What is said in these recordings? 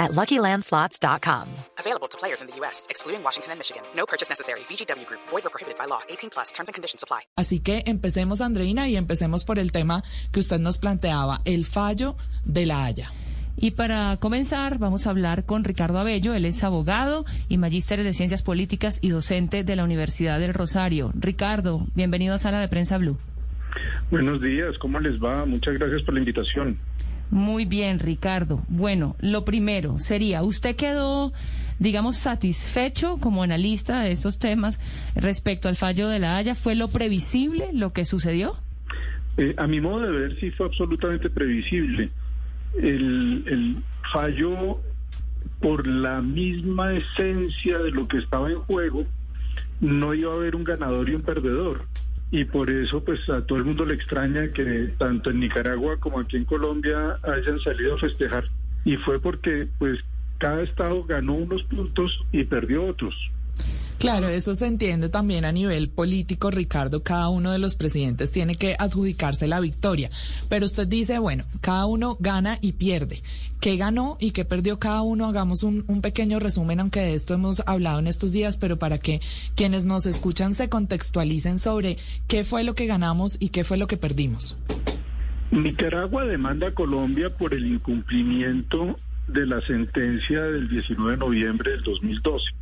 at LuckyLandSlots.com. Available to players in the U.S., excluding Washington and Michigan. No purchase necessary. VGW Group. Void or prohibited by law. 18 plus. Terms and conditions apply. Así que empecemos, Andreina, y empecemos por el tema que usted nos planteaba, el fallo de la Haya. Y para comenzar, vamos a hablar con Ricardo Abello. Él es abogado y magíster de Ciencias Políticas y docente de la Universidad del Rosario. Ricardo, bienvenido a Sala de Prensa Blue. Buenos días, ¿cómo les va? Muchas gracias por la invitación. Muy bien, Ricardo. Bueno, lo primero sería, ¿usted quedó, digamos, satisfecho como analista de estos temas respecto al fallo de la Haya? ¿Fue lo previsible lo que sucedió? Eh, a mi modo de ver, sí fue absolutamente previsible el, el fallo por la misma esencia de lo que estaba en juego, no iba a haber un ganador y un perdedor. Y por eso, pues a todo el mundo le extraña que tanto en Nicaragua como aquí en Colombia hayan salido a festejar. Y fue porque, pues, cada estado ganó unos puntos y perdió otros. Claro, eso se entiende también a nivel político, Ricardo. Cada uno de los presidentes tiene que adjudicarse la victoria. Pero usted dice, bueno, cada uno gana y pierde. ¿Qué ganó y qué perdió cada uno? Hagamos un, pequeño resumen, aunque de esto hemos hablado en estos días, pero para que quienes nos escuchan se contextualicen sobre qué fue lo que ganamos y qué fue lo que perdimos. Nicaragua demanda a Colombia por el incumplimiento de la sentencia del 19 de noviembre del 2012.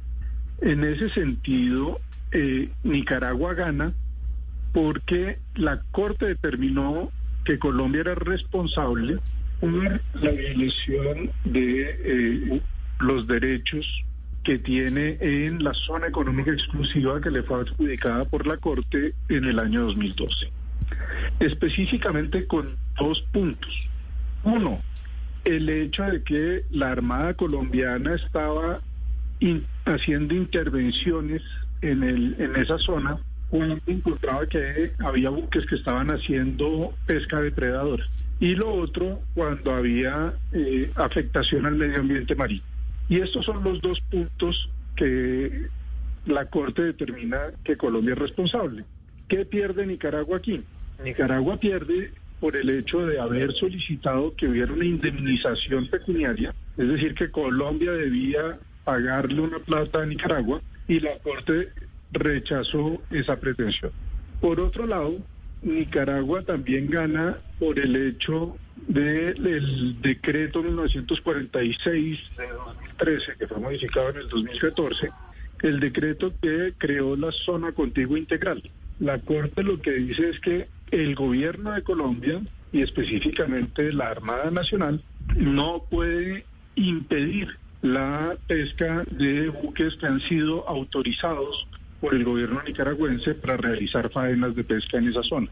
En ese sentido, eh, Nicaragua gana porque la Corte determinó que Colombia era responsable por la violación de eh, los derechos que tiene en la zona económica exclusiva que le fue adjudicada por la Corte en el año 2012. Específicamente con dos puntos. Uno, el hecho de que la Armada colombiana estaba haciendo intervenciones en, el, en esa zona cuando encontraba que había buques que estaban haciendo pesca depredadora. Y lo otro, cuando había eh, afectación al medio ambiente marino. Y estos son los dos puntos que la Corte determina que Colombia es responsable. ¿Qué pierde Nicaragua aquí? Nicaragua pierde por el hecho de haber solicitado que hubiera una indemnización pecuniaria, es decir, que Colombia debía pagarle una plata a Nicaragua y la Corte rechazó esa pretensión. Por otro lado, Nicaragua también gana por el hecho del decreto 1946 de 2013, que fue modificado en el 2014, el decreto que creó la zona contigua integral. La Corte lo que dice es que el gobierno de Colombia y específicamente la Armada Nacional no puede impedir la pesca de buques que han sido autorizados por el gobierno nicaragüense para realizar faenas de pesca en esa zona.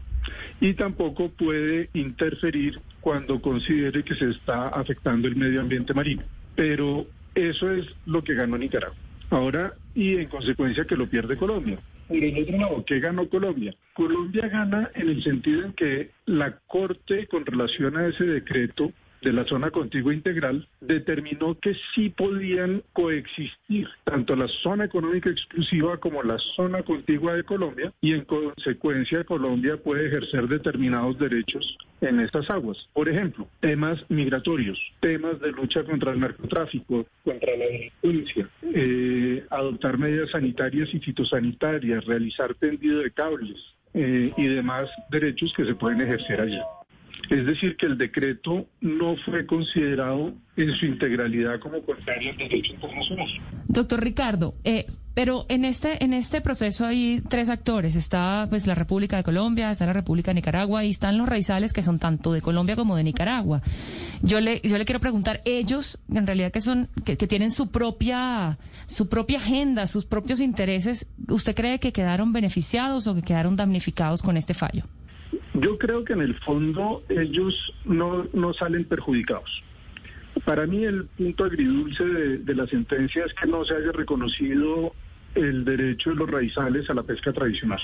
Y tampoco puede interferir cuando considere que se está afectando el medio ambiente marino. Pero eso es lo que ganó Nicaragua. Ahora, y en consecuencia que lo pierde Colombia. Por el otro lado, ¿qué ganó Colombia? Colombia gana en el sentido en que la Corte, con relación a ese decreto, de la zona contigua integral determinó que sí podían coexistir tanto la zona económica exclusiva como la zona contigua de Colombia y en consecuencia Colombia puede ejercer determinados derechos en estas aguas. Por ejemplo, temas migratorios, temas de lucha contra el narcotráfico, contra la delincuencia, eh, adoptar medidas sanitarias y fitosanitarias, realizar tendido de cables eh, y demás derechos que se pueden ejercer allá. Es decir, que el decreto no fue considerado en su integralidad como contrario al derecho internacional. Doctor Ricardo, eh, pero en este en este proceso hay tres actores. Está pues la República de Colombia, está la República de Nicaragua y están los raizales que son tanto de Colombia como de Nicaragua. Yo le yo le quiero preguntar ellos en realidad que son que, que tienen su propia su propia agenda, sus propios intereses. ¿Usted cree que quedaron beneficiados o que quedaron damnificados con este fallo? Yo creo que en el fondo ellos no, no salen perjudicados. Para mí el punto agridulce de, de, la sentencia es que no se haya reconocido el derecho de los raizales a la pesca tradicional.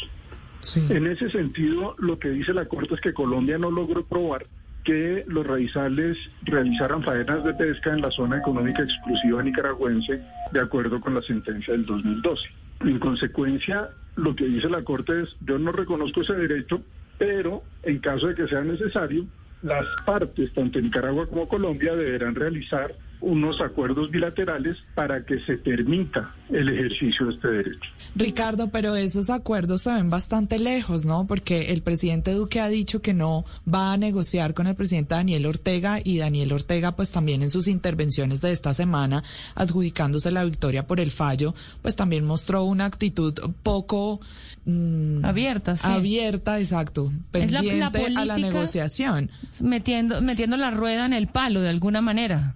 En ese sentido, lo que dice la Corte es que Colombia no logró probar que los raizales realizaran faenas de pesca en la zona económica exclusiva nicaragüense de acuerdo con la sentencia del 2012. En consecuencia, lo que dice la Corte es, yo no reconozco ese derecho, pero en caso de que sea necesario, las partes, tanto Nicaragua como Colombia, deberán realizar unos acuerdos bilaterales para que se permita el ejercicio de este derecho. Ricardo, pero esos acuerdos se ven bastante lejos, ¿no? Porque el presidente Duque ha dicho que no va a negociar con el presidente Daniel Ortega y Daniel Ortega, pues también en sus intervenciones de esta semana, adjudicándose la victoria por el fallo, pues también mostró una actitud poco mm, abierta, sí. abierta, exacto, pendiente a la negociación, metiendo metiendo la rueda en el palo de alguna manera.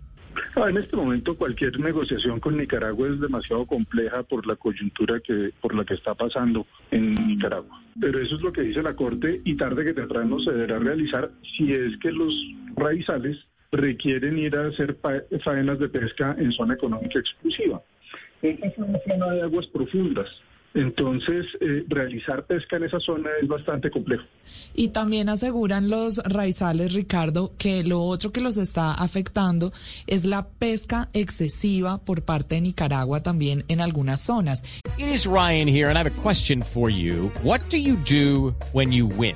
Ah, en este momento cualquier negociación con Nicaragua es demasiado compleja por la coyuntura que por la que está pasando en Nicaragua. Pero eso es lo que dice la Corte y tarde que temprano se deberá realizar si es que los raizales requieren ir a hacer faenas de pesca en zona económica exclusiva. Esta es una zona de aguas profundas entonces, eh, realizar pesca en esa zona es bastante complejo. Y también aseguran los raizales, Ricardo, que lo otro que los está afectando es la pesca excesiva por parte de Nicaragua también en algunas zonas. It is Ryan here, and I have a question for you. What do you do when you win?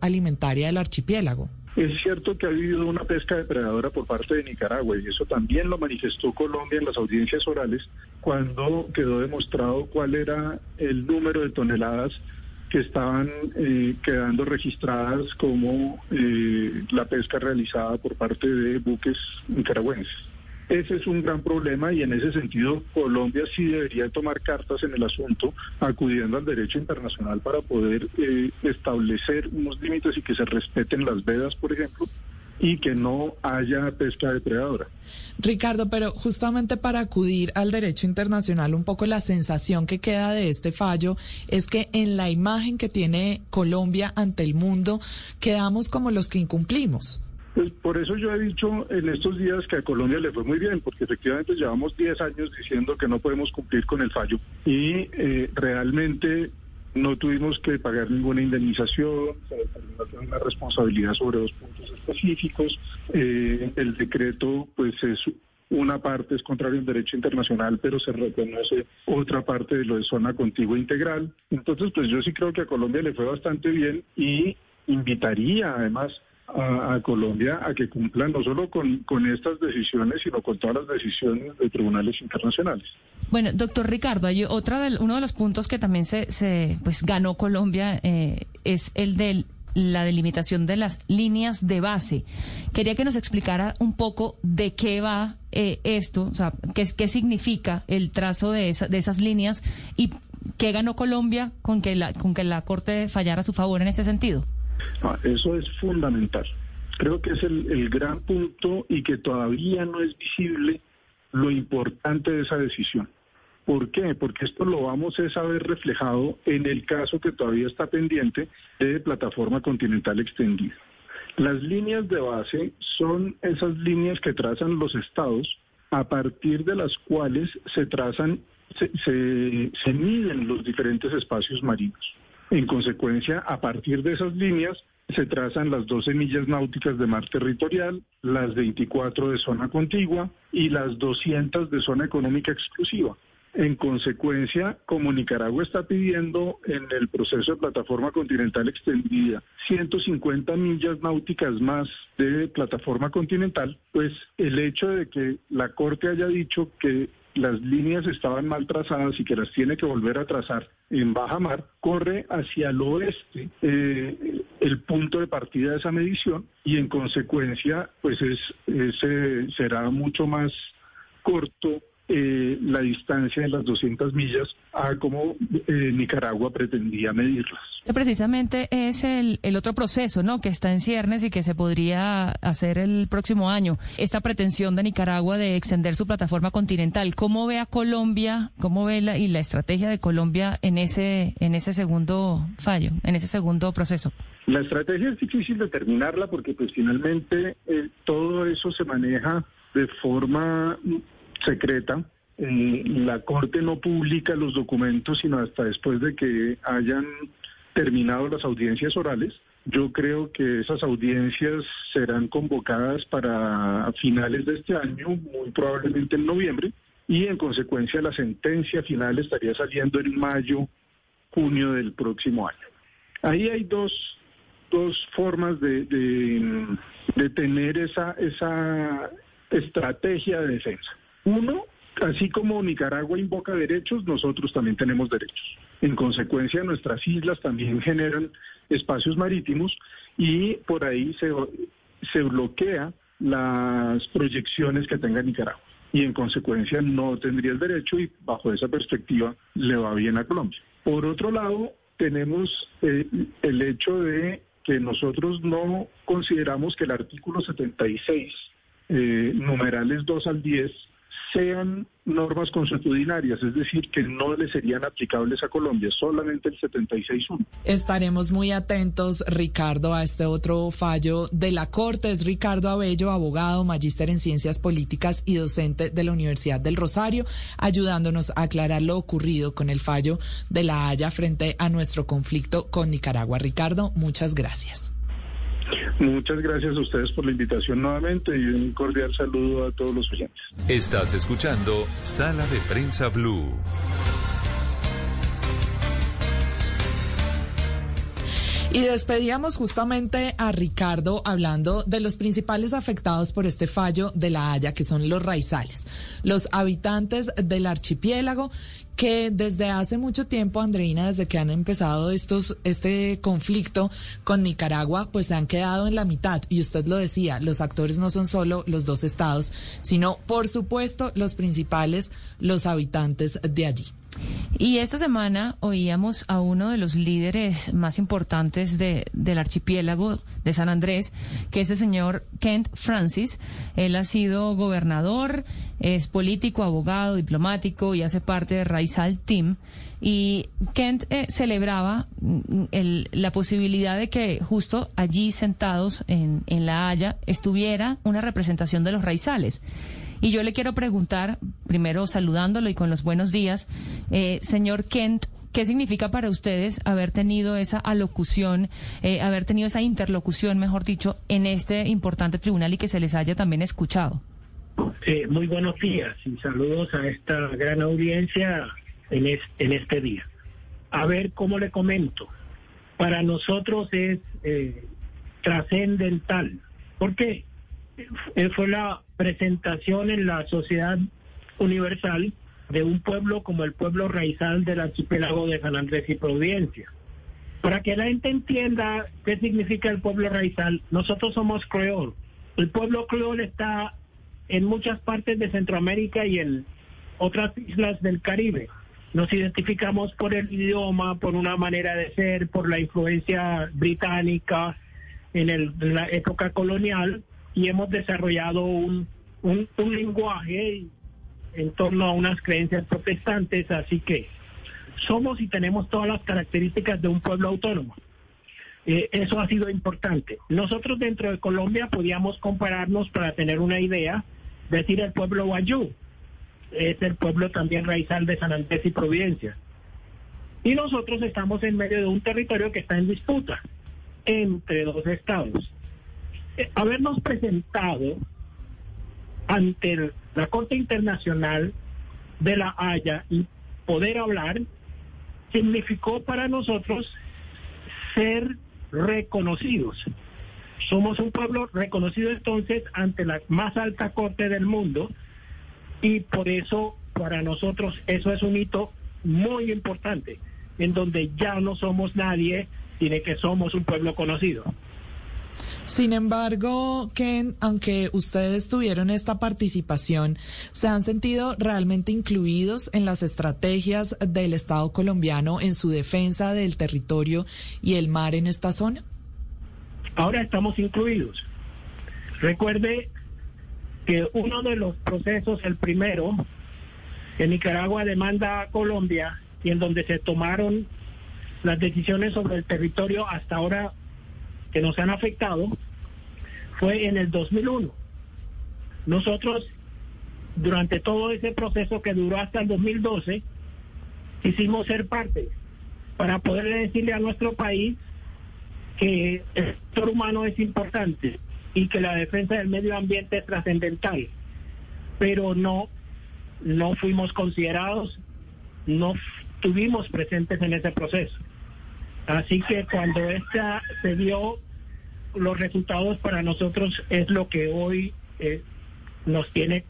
alimentaria del archipiélago. Es cierto que ha habido una pesca depredadora por parte de Nicaragua y eso también lo manifestó Colombia en las audiencias orales cuando quedó demostrado cuál era el número de toneladas que estaban eh, quedando registradas como eh, la pesca realizada por parte de buques nicaragüenses. Ese es un gran problema y en ese sentido Colombia sí debería tomar cartas en el asunto, acudiendo al derecho internacional para poder eh, establecer unos límites y que se respeten las vedas, por ejemplo, y que no haya pesca depredadora. Ricardo, pero justamente para acudir al derecho internacional, un poco la sensación que queda de este fallo es que en la imagen que tiene Colombia ante el mundo, quedamos como los que incumplimos. Pues por eso yo he dicho en estos días que a Colombia le fue muy bien, porque efectivamente llevamos 10 años diciendo que no podemos cumplir con el fallo y eh, realmente no tuvimos que pagar ninguna indemnización, se determinó una responsabilidad sobre dos puntos específicos. Eh, el decreto, pues es una parte es contrario al derecho internacional, pero se reconoce otra parte de lo de zona contigua integral. Entonces, pues yo sí creo que a Colombia le fue bastante bien y invitaría además a, Colombia a que cumplan no solo con, con estas decisiones, sino con todas las decisiones de tribunales internacionales. Bueno, doctor Ricardo, hay otra de, uno de los puntos que también se, se pues ganó Colombia eh, es el de la delimitación de las líneas de base. Quería que nos explicara un poco de qué va eh, esto, o sea, qué, qué significa el trazo de, de esas líneas y qué ganó Colombia con que la, con que la Corte fallara a su favor en ese sentido. Ah, eso es fundamental. Creo que es el, gran punto y que todavía no es visible lo importante de esa decisión. ¿Por qué? Porque esto lo vamos a ver reflejado en el caso que todavía está pendiente de plataforma continental extendida. Las líneas de base son esas líneas que trazan los estados a partir de las cuales se trazan, se miden los diferentes espacios marinos. En consecuencia, a partir de esas líneas se trazan las 12 millas náuticas de mar territorial, las 24 de zona contigua y las 200 de zona económica exclusiva. En consecuencia, como Nicaragua está pidiendo en el proceso de plataforma continental extendida 150 millas náuticas más de plataforma continental, pues el hecho de que la Corte haya dicho que las líneas estaban mal trazadas y que las tiene que volver a trazar en baja mar, corre hacia el oeste eh, el punto de partida de esa medición y en consecuencia pues es, será mucho más corto eh, la distancia de las 200 millas a como eh, Nicaragua pretendía medirlas. Precisamente es el, el, otro proceso, ¿no? Que está en ciernes y que se podría hacer el próximo año. Esta pretensión de Nicaragua de extender su plataforma continental. ¿Cómo ve a Colombia? ¿Cómo ve la, y la estrategia de Colombia en ese en ese segundo fallo, en ese segundo proceso? La estrategia es difícil determinarla porque pues finalmente eh, todo eso se maneja de forma secreta. Eh, la Corte no publica los documentos sino hasta después de que hayan terminado las audiencias orales. Yo creo que esas audiencias serán convocadas para finales de este año, muy probablemente en noviembre, y en consecuencia la sentencia final estaría saliendo en mayo, junio del próximo año. Ahí hay dos, dos formas de, de, de tener esa, esa estrategia de defensa. Uno, así como Nicaragua invoca derechos, nosotros también tenemos derechos. En consecuencia, nuestras islas también generan espacios marítimos y por ahí se, se bloquea las proyecciones que tenga Nicaragua. Y en consecuencia no tendría el derecho y bajo esa perspectiva le va bien a Colombia. Por otro lado, tenemos eh, el hecho de que nosotros no consideramos que el artículo 76, eh, numerales 2 al 10, sean normas consuetudinarias, es decir, que no le serían aplicables a Colombia, solamente el 76.1. Estaremos muy atentos, Ricardo, a este otro fallo de la Corte. Es Ricardo Abello, abogado, magíster en ciencias políticas y docente de la Universidad del Rosario, ayudándonos a aclarar lo ocurrido con el fallo de la Haya frente a nuestro conflicto con Nicaragua. Ricardo, muchas gracias. Muchas gracias a ustedes por la invitación nuevamente y un cordial saludo a todos los oyentes. Estás escuchando Sala de Prensa Blue. Y despedíamos justamente a Ricardo hablando de los principales afectados por este fallo de la Haya, que son los raizales, los habitantes del archipiélago que desde hace mucho tiempo, Andreina, desde que han empezado estos, este conflicto con Nicaragua, pues se han quedado en la mitad. Y usted lo decía, los actores no son solo los dos estados, sino, por supuesto, los principales, los habitantes de allí. Y esta semana oíamos a uno de los líderes más importantes de, del archipiélago de San Andrés, que es el señor Kent Francis. Él ha sido gobernador, es político, abogado, diplomático y hace parte de Raizal Team. Y Kent eh, celebraba mm, el, la posibilidad de que justo allí sentados en, en La Haya estuviera una representación de los raizales. Y yo le quiero preguntar, primero saludándolo y con los buenos días, eh, señor Kent, ¿Qué significa para ustedes haber tenido esa alocución, eh, haber tenido esa interlocución, mejor dicho, en este importante tribunal y que se les haya también escuchado? Eh, muy buenos días y saludos a esta gran audiencia en, este día. A ver, ¿cómo le comento? Para nosotros es eh, trascendental. ¿Por qué? Eh, fue la presentación en la sociedad universal de un pueblo como el pueblo raizal del archipiélago de San Andrés y Providencia. Para que la gente entienda qué significa el pueblo raizal, nosotros somos creol. El pueblo creol está en muchas partes de Centroamérica y en otras islas del Caribe. Nos identificamos por el idioma, por una manera de ser, por la influencia británica en, el, en la época colonial y hemos desarrollado un, un, lenguaje en torno a unas creencias protestantes, así que somos y tenemos todas las características de un pueblo autónomo. Eh, eso ha sido importante. Nosotros dentro de Colombia podíamos compararnos para tener una idea, decir el pueblo Guayú, es el pueblo también raizal de San Andrés y Providencia. Y nosotros estamos en medio de un territorio que está en disputa entre dos estados habernos presentado ante la Corte Internacional de la Haya y poder hablar significó para nosotros ser reconocidos. Somos un pueblo reconocido entonces ante la más alta corte del mundo y por eso para nosotros eso es un hito muy importante, en donde ya no somos nadie, sino que somos un pueblo conocido. Sin embargo, Ken, aunque ustedes tuvieron esta participación, ¿se han sentido realmente incluidos en las estrategias del Estado colombiano en su defensa del territorio y el mar en esta zona? Ahora estamos incluidos. Recuerde que uno de los procesos, el primero, que Nicaragua demanda a Colombia y en donde se tomaron las decisiones sobre el territorio hasta ahora que nos han afectado, fue en el 2001. Nosotros, durante todo ese proceso que duró hasta el 2012, quisimos ser parte para poder decirle a nuestro país que el sector humano es importante y que la defensa del medio ambiente es trascendental, pero no, no fuimos considerados, no estuvimos presentes en ese proceso. Así que cuando esta se dio, los resultados para nosotros es lo que hoy eh, nos tiene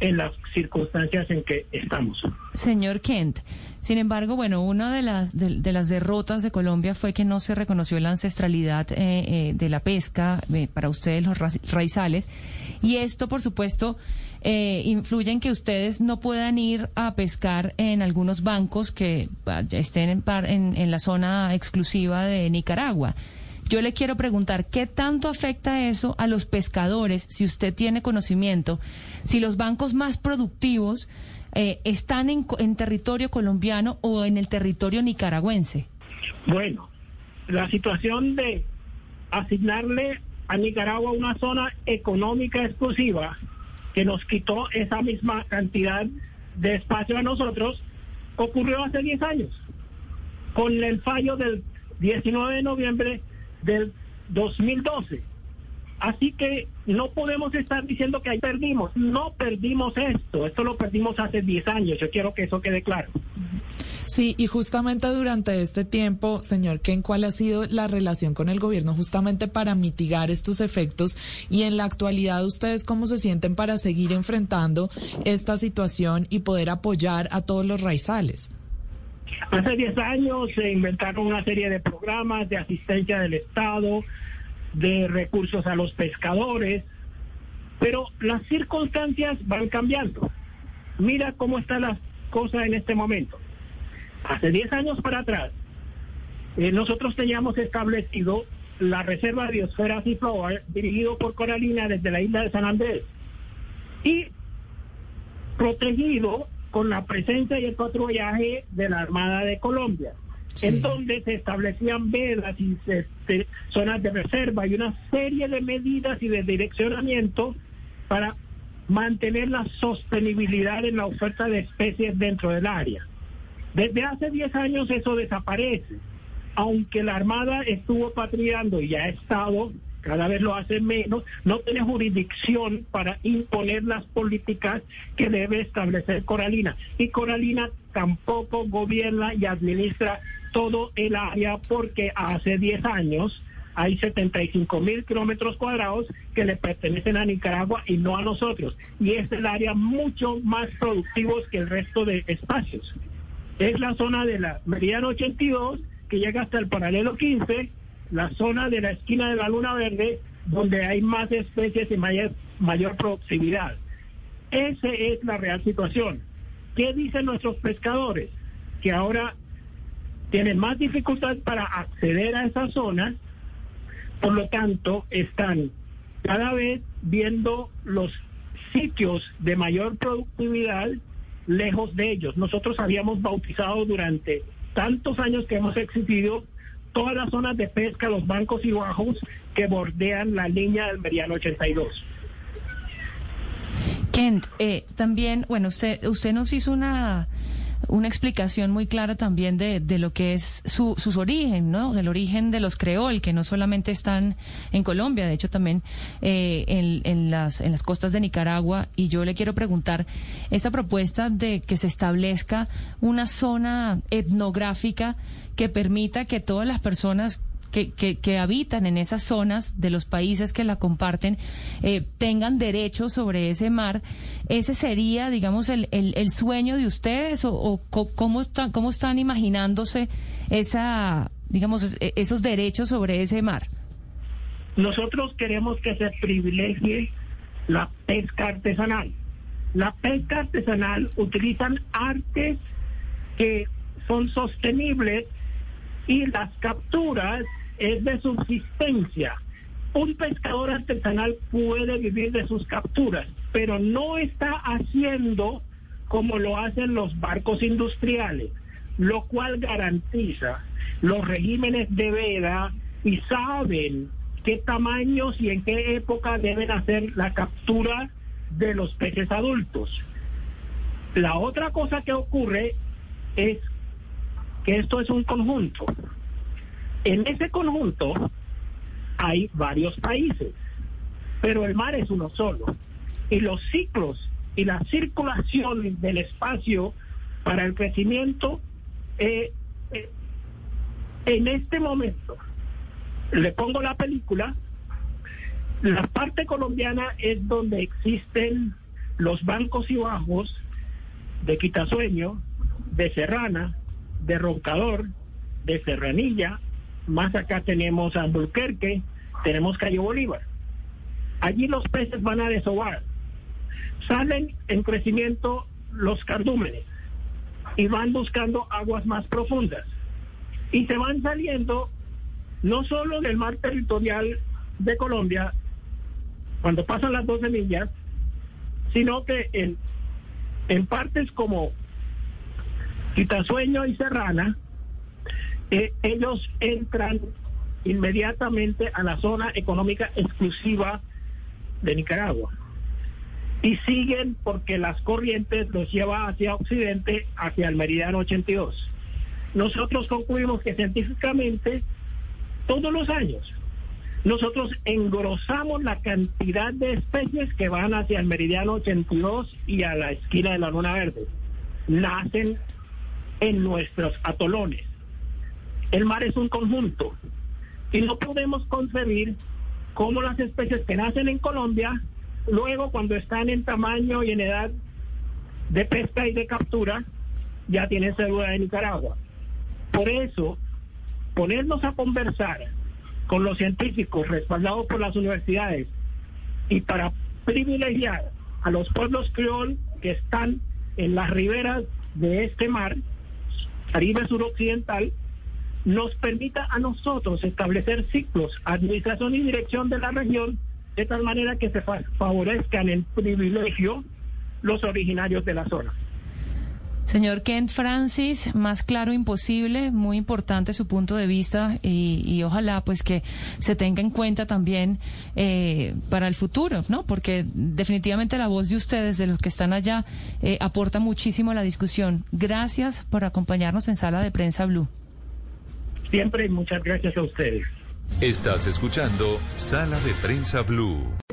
en las circunstancias en que estamos. Señor Kent, sin embargo, bueno, una de las de, las derrotas de Colombia fue que no se reconoció la ancestralidad eh, eh, de la pesca eh, para ustedes los raizales y esto, por supuesto, influye en que ustedes no puedan ir a pescar en algunos bancos que ah, estén en, en la zona exclusiva de Nicaragua. Yo le quiero preguntar, ¿qué tanto afecta eso a los pescadores, si usted tiene conocimiento, si los bancos más productivos eh, están en, territorio colombiano o en el territorio nicaragüense? Bueno, la situación de asignarle a Nicaragua una zona económica exclusiva que nos quitó esa misma cantidad de espacio a nosotros ocurrió hace 10 años con el fallo del 19 de noviembre del 2012. Así que no podemos estar diciendo que ahí perdimos. No perdimos esto. Esto lo perdimos hace 10 años. Yo quiero que eso quede claro. Sí, y justamente durante este tiempo, señor Ken, ¿cuál ha sido la relación con el gobierno justamente para mitigar estos efectos? Y en la actualidad, ¿ustedes cómo se sienten para seguir enfrentando esta situación y poder apoyar a todos los raizales? Hace 10 años se inventaron una serie de programas de asistencia del Estado, de recursos a los pescadores, pero las circunstancias van cambiando. Mira cómo está la cosa en este momento. Hace 10 años para atrás, eh, nosotros teníamos establecido la Reserva de Biosfera Flora, dirigido por Coralina desde la isla de San Andrés, y protegido con la presencia y el patrullaje de la Armada de Colombia, en donde se establecían vedas y zonas de reserva y una serie de medidas y de direccionamiento para mantener la sostenibilidad en la oferta de especies dentro del área. Desde hace 10 años eso desaparece, aunque la Armada estuvo patrullando y ha estado cada vez lo hace menos, no tiene jurisdicción para imponer las políticas que debe establecer Coralina. Y Coralina tampoco gobierna y administra todo el área porque hace 10 años hay 75 mil kilómetros cuadrados que le pertenecen a Nicaragua y no a nosotros. Y es el área mucho más productivo que el resto de espacios. Es la zona de la Meridiano 82 que llega hasta el paralelo 15 la zona de la esquina de la Luna Verde, donde hay más especies y mayor, mayor proximidad. Esa es la real situación. ¿Qué dicen nuestros pescadores? Que ahora tienen más dificultad para acceder a esa zona, por lo tanto están cada vez viendo los sitios de mayor productividad lejos de ellos. Nosotros habíamos bautizado durante tantos años que hemos existido todas las zonas de pesca, los bancos y bajos que bordean la línea del Meridiano 82. Kent, eh, también, bueno, usted, usted nos hizo una una explicación muy clara también de, de lo que es su, sus origen, ¿no? el origen de los creol, que no solamente están en Colombia, de hecho también eh, en, en, las, en las costas de Nicaragua. Y yo le quiero preguntar, esta propuesta de que se establezca una zona etnográfica que permita que todas las personas que, que, habitan en esas zonas de los países que la comparten eh, tengan derechos sobre ese mar, ¿ese sería, digamos, el, el, sueño de ustedes o, cómo, están, cómo están imaginándose esa, digamos, esos derechos sobre ese mar? nosotros queremos que se privilegie la pesca artesanal. La pesca artesanal utilizan artes que son sostenibles y las capturas es de subsistencia. Un pescador artesanal puede vivir de sus capturas, pero no está haciendo como lo hacen los barcos industriales, lo cual garantiza los regímenes de veda y saben qué tamaños y en qué época deben hacer la captura de los peces adultos. La otra cosa que ocurre es que esto es un conjunto. En ese conjunto hay varios países, pero el mar es uno solo. Y los ciclos y la circulación del espacio para el crecimiento, eh, eh, en este momento, le pongo la película, la parte colombiana es donde existen los bancos y bajos de Quitasueño, de Serrana, de Roncador, de Serranilla, más acá tenemos a tenemos Cayo Bolívar. Allí los peces van a desovar. Salen en crecimiento los cardúmenes y van buscando aguas más profundas. Y se van saliendo no solo del mar territorial de Colombia, cuando pasan las 12 millas, sino que en, en partes como Quitasueño y Serrana, eh, ellos entran inmediatamente a la zona económica exclusiva de Nicaragua y siguen porque las corrientes los lleva hacia occidente, hacia el meridiano 82. Nosotros concluimos que científicamente todos los años nosotros engrosamos la cantidad de especies que van hacia el meridiano 82 y a la esquina de la luna verde. Nacen en nuestros atolones. El mar es un conjunto y no podemos concebir cómo las especies que nacen en Colombia, luego cuando están en tamaño y en edad de pesca y de captura, ya tienen cédula de Nicaragua. Por eso, ponernos a conversar con los científicos respaldados por las universidades y para privilegiar a los pueblos criol que están en las riberas de este mar, Caribe suroccidental, nos permita a nosotros establecer ciclos, administración y dirección de la región, de tal manera que se favorezcan en privilegio los originarios de la zona. Señor Kent Francis, más claro imposible, muy importante su punto de vista y, ojalá pues que se tenga en cuenta también eh, para el futuro, ¿no? Porque definitivamente la voz de ustedes, de los que están allá, eh, aporta muchísimo a la discusión. Gracias por acompañarnos en Sala de Prensa Blue. Siempre muchas gracias a ustedes. Estás escuchando Sala de Prensa Blue.